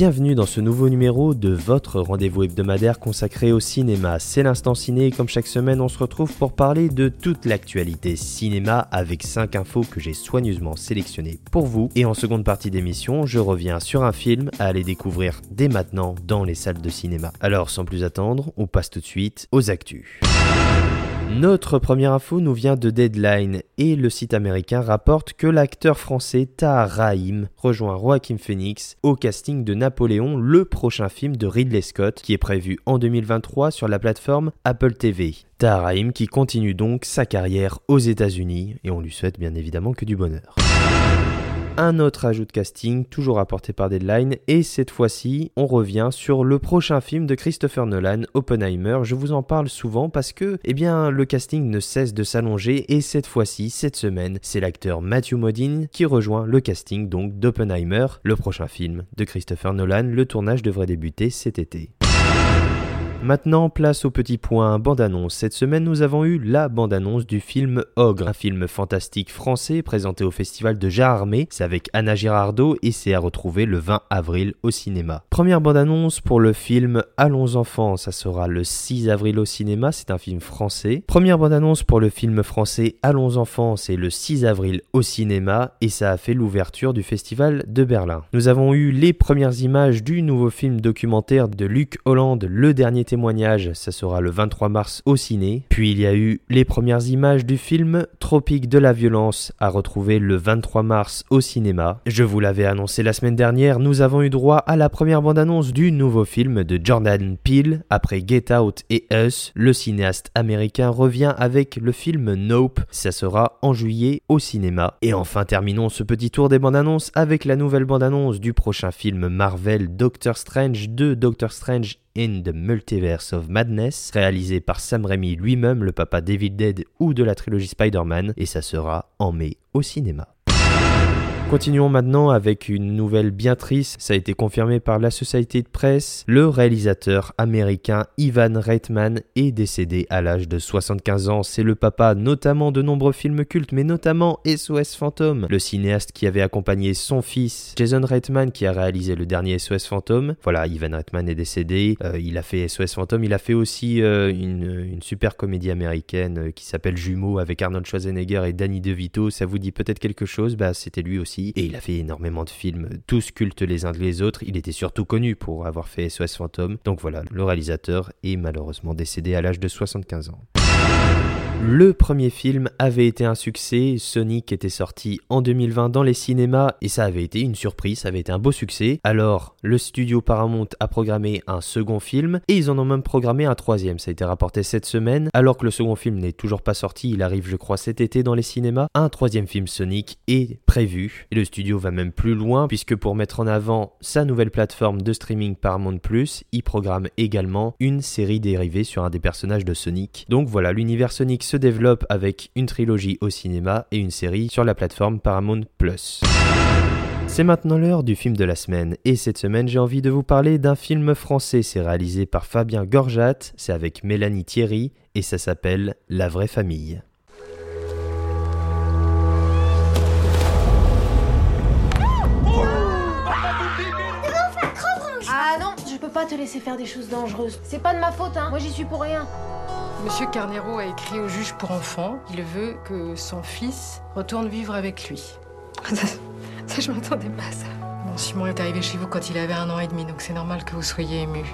Bienvenue dans ce nouveau numéro de votre rendez-vous hebdomadaire consacré au cinéma. C'est l'instant ciné et comme chaque semaine on se retrouve pour parler de toute l'actualité cinéma avec 5 infos que j'ai soigneusement sélectionnées pour vous. Et en seconde partie d'émission, je reviens sur un film à aller découvrir dès maintenant dans les salles de cinéma. Alors sans plus attendre, on passe tout de suite aux actus. Notre première info nous vient de Deadline et le site américain rapporte que l'acteur français Tahar Rahim rejoint Joaquin Phoenix au casting de Napoléon, le prochain film de Ridley Scott qui est prévu en 2023 sur la plateforme Apple TV. Tahar Rahim qui continue donc sa carrière aux États-Unis et on lui souhaite bien évidemment que du bonheur un autre ajout de casting, toujours apporté par Deadline, et cette fois-ci, on revient sur le prochain film de Christopher Nolan, Oppenheimer. Je vous en parle souvent parce que, eh bien, le casting ne cesse de s'allonger, et cette fois-ci, cette semaine, c'est l'acteur Matthew Modine qui rejoint le casting donc d'Oppenheimer, le prochain film de Christopher Nolan. Le tournage devrait débuter cet été. Maintenant, place au petit point bande-annonce. Cette semaine, nous avons eu la bande-annonce du film Ogre, un film fantastique français présenté au festival de Jarmé. C'est avec Anna Girardot et c'est à retrouver le 20 avril au cinéma. Première bande-annonce pour le film Allons enfants, ça sera le 6 avril au cinéma, c'est un film français. Première bande-annonce pour le film français Allons enfants, c'est le 6 avril au cinéma et ça a fait l'ouverture du festival de Berlin. Nous avons eu les premières images du nouveau film documentaire de Luc Hollande, Le Dernier témoignage, ça sera le 23 mars au ciné. Puis il y a eu les premières images du film Tropique de la violence à retrouver le 23 mars au cinéma. Je vous l'avais annoncé la semaine dernière, nous avons eu droit à la première bande-annonce du nouveau film de Jordan Peele. Après Get Out et Us, le cinéaste américain revient avec le film Nope. Ça sera en juillet au cinéma. Et enfin terminons ce petit tour des bandes-annonces avec la nouvelle bande-annonce du prochain film Marvel Doctor Strange 2 Doctor Strange in the Multiverse of Madness, réalisé par Sam Raimi lui-même, le papa David Dead ou de la trilogie Spider-Man, et ça sera en mai au cinéma. Continuons maintenant avec une nouvelle bien triste, ça a été confirmé par la Société de Presse. Le réalisateur américain Ivan Reitman est décédé à l'âge de 75 ans. C'est le papa notamment de nombreux films cultes, mais notamment SOS Fantôme, le cinéaste qui avait accompagné son fils Jason Reitman qui a réalisé le dernier SOS Fantôme. Voilà, Ivan Reitman est décédé. Euh, il a fait SOS Fantôme, il a fait aussi euh, une, une, super comédie américaine euh, qui s'appelle Jumeaux avec Arnold Schwarzenegger et Danny DeVito. Ça vous dit peut-être quelque chose? Bah, c'était lui aussi et il a fait énormément de films, tous cultes les uns les autres. Il était surtout connu pour avoir fait SOS Fantôme. Donc voilà, le réalisateur est malheureusement décédé à l'âge de 75 ans. Le premier film avait été un succès, Sonic était sorti en 2020 dans les cinémas et ça avait été une surprise, ça avait été un beau succès. Alors le studio Paramount a programmé un second film et ils en ont même programmé un troisième, ça a été rapporté cette semaine. Alors que le second film n'est toujours pas sorti, il arrive je crois cet été dans les cinémas, un troisième film Sonic est prévu et le studio va même plus loin puisque pour mettre en avant sa nouvelle plateforme de streaming Paramount Plus, il programme également une série dérivée sur un des personnages de Sonic. Donc voilà, l'univers Sonic se développe avec une trilogie au cinéma et une série sur la plateforme Paramount. C'est maintenant l'heure du film de la semaine et cette semaine j'ai envie de vous parler d'un film français, c'est réalisé par Fabien Gorjat, c'est avec Mélanie Thierry et ça s'appelle La vraie famille. Ah non, je peux pas te laisser faire des choses dangereuses. C'est pas de ma faute, hein. Moi j'y suis pour rien. Monsieur Carnero a écrit au juge pour enfants. Il veut que son fils retourne vivre avec lui. Ça, ça je m'attendais pas à ça. Bon, Simon est arrivé chez vous quand il avait un an et demi, donc c'est normal que vous soyez ému.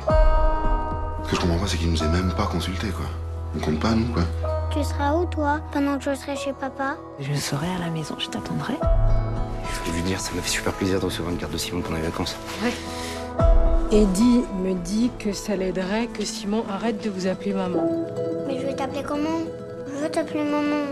Ce que je comprends pas, c'est qu'il nous ait même pas consulté, quoi. On compte pas, nous, quoi. Tu seras où, toi, pendant que je serai chez papa? Je serai à la maison, je t'attendrai. Je voulais venir, ça m'a fait super plaisir de recevoir une carte de Simon pendant les vacances. Ouais. Eddie me dit que ça l'aiderait que Simon arrête de vous appeler maman. Comment? Je veux t'appeler maman.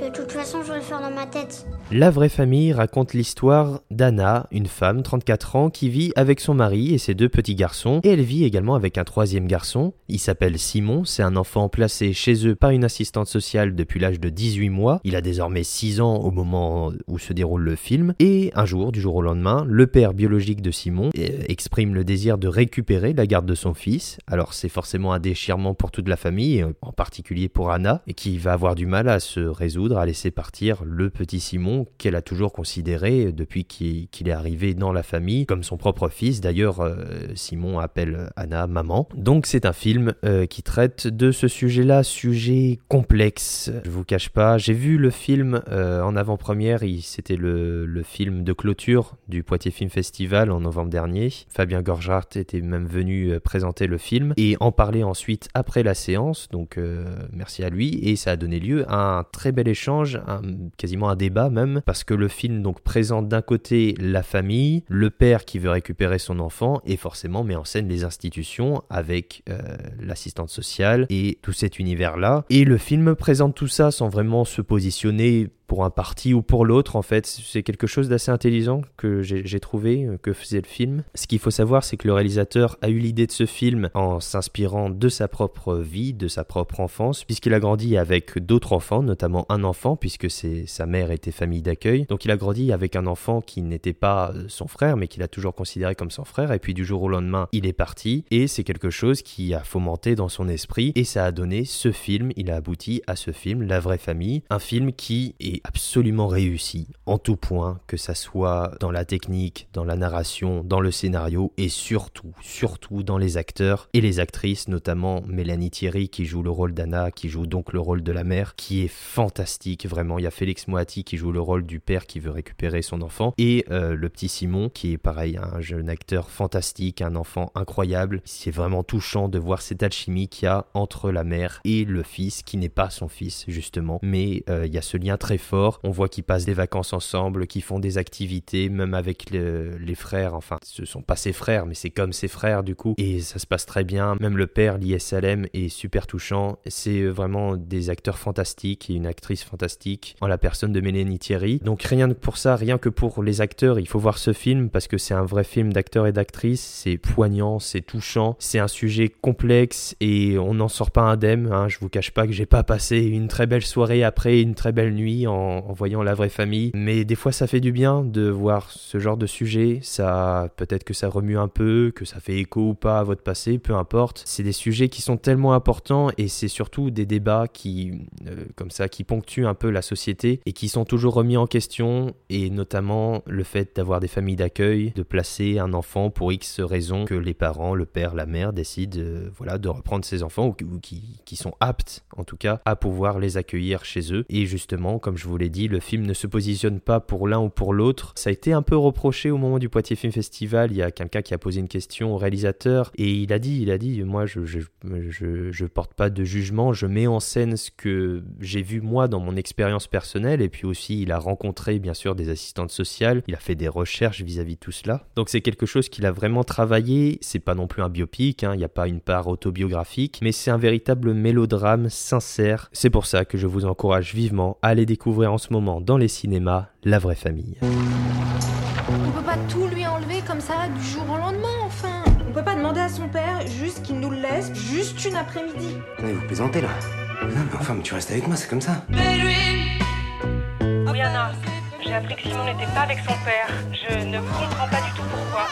De toute façon, je vais le faire dans ma tête. La vraie famille raconte l'histoire d'Anna, une femme, 34 ans, qui vit avec son mari et ses deux petits garçons, et elle vit également avec un troisième garçon. Il s'appelle Simon, c'est un enfant placé chez eux par une assistante sociale depuis l'âge de 18 mois. Il a désormais 6 ans au moment où se déroule le film, et un jour, du jour au lendemain, le père biologique de Simon euh, exprime le désir de récupérer la garde de son fils. Alors c'est forcément un déchirement pour toute la famille, en particulier pour Anna, qui va avoir du mal à se résoudre à laisser partir le petit Simon qu'elle a toujours considéré depuis qu'il est arrivé dans la famille comme son propre fils. D'ailleurs, euh, Simon appelle Anna maman. Donc c'est un film euh, qui traite de ce sujet-là, sujet complexe. Je vous cache pas, j'ai vu le film euh, en avant-première, c'était le, film de clôture du Poitiers Film Festival en novembre dernier. Fabien Gorgart était même venu présenter le film et en parler ensuite après la séance, donc merci à lui, et ça a donné lieu à un très bel échange, quasiment un débat même parce que le film donc présente d'un côté la famille, le père qui veut récupérer son enfant et forcément met en scène les institutions avec euh, l'assistante sociale et tout cet univers-là. Et le film présente tout ça sans vraiment se positionner pour un parti ou pour l'autre, en fait. C'est quelque chose d'assez intelligent que j'ai trouvé, euh, que faisait le film. Ce qu'il faut savoir, c'est que le réalisateur a eu l'idée de ce film en s'inspirant de sa propre vie, de sa propre enfance, puisqu'il a grandi avec d'autres enfants, notamment un enfant, puisque sa mère était famille d'accueil. Donc il a grandi avec un enfant qui n'était pas euh, son frère, mais qu'il a toujours considéré comme son frère. Et puis du jour au lendemain, il est parti. Et c'est quelque chose qui a fomenté dans son esprit. Et ça a donné ce film, il a abouti à ce film, La vraie famille. Un film qui est absolument réussi en tout point, que ça soit dans la technique, dans la narration, dans le scénario et surtout, surtout dans les acteurs et les actrices, notamment Mélanie Thierry qui joue le rôle d'Anna, qui joue donc le rôle de la mère, qui est fantastique vraiment. Il y a Félix Moati qui joue le rôle du père qui veut récupérer son enfant et euh, le petit Simon qui est pareil, un jeune acteur fantastique, un enfant incroyable. C'est vraiment touchant de voir cette alchimie qu'il y a entre la mère et le fils qui n'est pas son fils justement, mais euh, il y a ce lien très On voit qu'ils passent des vacances ensemble, qu'ils font des activités, même avec les frères. Enfin, ce sont pas ses frères, mais c'est comme ses frères du coup. Et ça se passe très bien. Même le père, Lies Salem, est super touchant. C'est vraiment des acteurs fantastiques et une actrice fantastique en la personne de Mélanie Thierry. Donc rien que pour ça, rien que pour les acteurs, il faut voir ce film parce que c'est un vrai film d'acteurs et d'actrices. C'est poignant, c'est touchant, c'est un sujet complexe et on n'en sort pas indemne. Hein. Je vous cache pas que j'ai pas passé une très belle soirée après une très belle nuit en en, voyant la vraie famille. Mais des fois, ça fait du bien de voir ce genre de sujet. Ça, peut-être que ça remue un peu, que ça fait écho ou pas à votre passé, peu importe. C'est des sujets qui sont tellement importants et c'est surtout des débats qui, euh, comme ça, qui ponctuent un peu la société et qui sont toujours remis en question. Et notamment le fait d'avoir des familles d'accueil, de placer un enfant pour X raisons que les parents, le père, la mère décident, euh, voilà, de reprendre ses enfants ou, qui, qui sont aptes, en tout cas, à pouvoir les accueillir chez eux. Et justement, comme je vous l'ai dit, le film ne se positionne pas pour l'un ou pour l'autre. Ça a été un peu reproché au moment du Poitiers Film Festival. Il y a quelqu'un qui a posé une question au réalisateur et il a dit, il a dit, moi je je, je, je porte pas de jugement, je mets en scène ce que j'ai vu moi dans mon expérience personnelle et puis aussi il a rencontré bien sûr des assistantes sociales, il a fait des recherches vis-à-vis de tout cela. Donc c'est quelque chose qu'il a vraiment travaillé. C'est pas non plus un biopic, hein. il n'y a pas une part autobiographique, mais c'est un véritable mélodrame sincère. C'est pour ça que je vous encourage vivement à aller découvrir en ce moment dans les cinémas La vraie famille. On peut pas tout lui enlever comme ça du jour au lendemain, enfin. On peut pas demander à son père juste qu'il nous le laisse juste une après-midi. Attendez, vous plaisantez là Non, mais enfin, mais tu restes avec moi, c'est comme ça. Oui, Anna. J'ai appris que Simon n'était pas avec son père. Je ne comprends pas du tout pourquoi.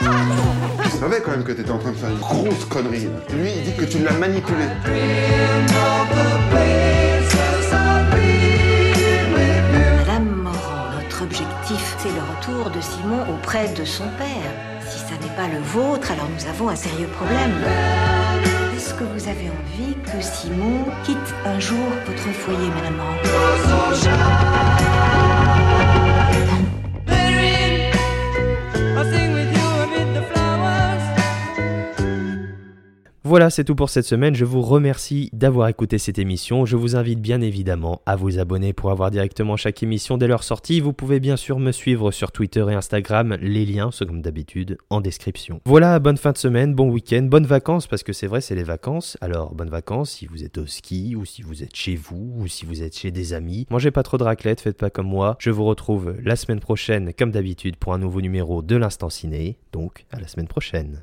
Je savais quand même que t'étais en train de faire une grosse connerie. Lui, il dit que tu l'as manipulé. De Simon auprès de son père. Si ça n'est pas le vôtre, alors nous avons un sérieux problème. Est-ce que vous avez envie que Simon quitte un jour votre foyer, madame Voilà, c'est tout pour cette semaine. Je vous remercie d'avoir écouté cette émission. Je vous invite bien évidemment à vous abonner pour avoir directement chaque émission dès leur sortie. Vous pouvez bien sûr me suivre sur Twitter et Instagram. Les liens sont comme d'habitude en description. Voilà, bonne fin de semaine, bon week-end, bonnes vacances parce que c'est vrai, c'est les vacances. Alors, bonnes vacances si vous êtes au ski ou si vous êtes chez vous ou si vous êtes chez des amis. Mangez pas trop de raclette, faites pas comme moi. Je vous retrouve la semaine prochaine comme d'habitude pour un nouveau numéro de l'Instant Ciné. Donc, à la semaine prochaine.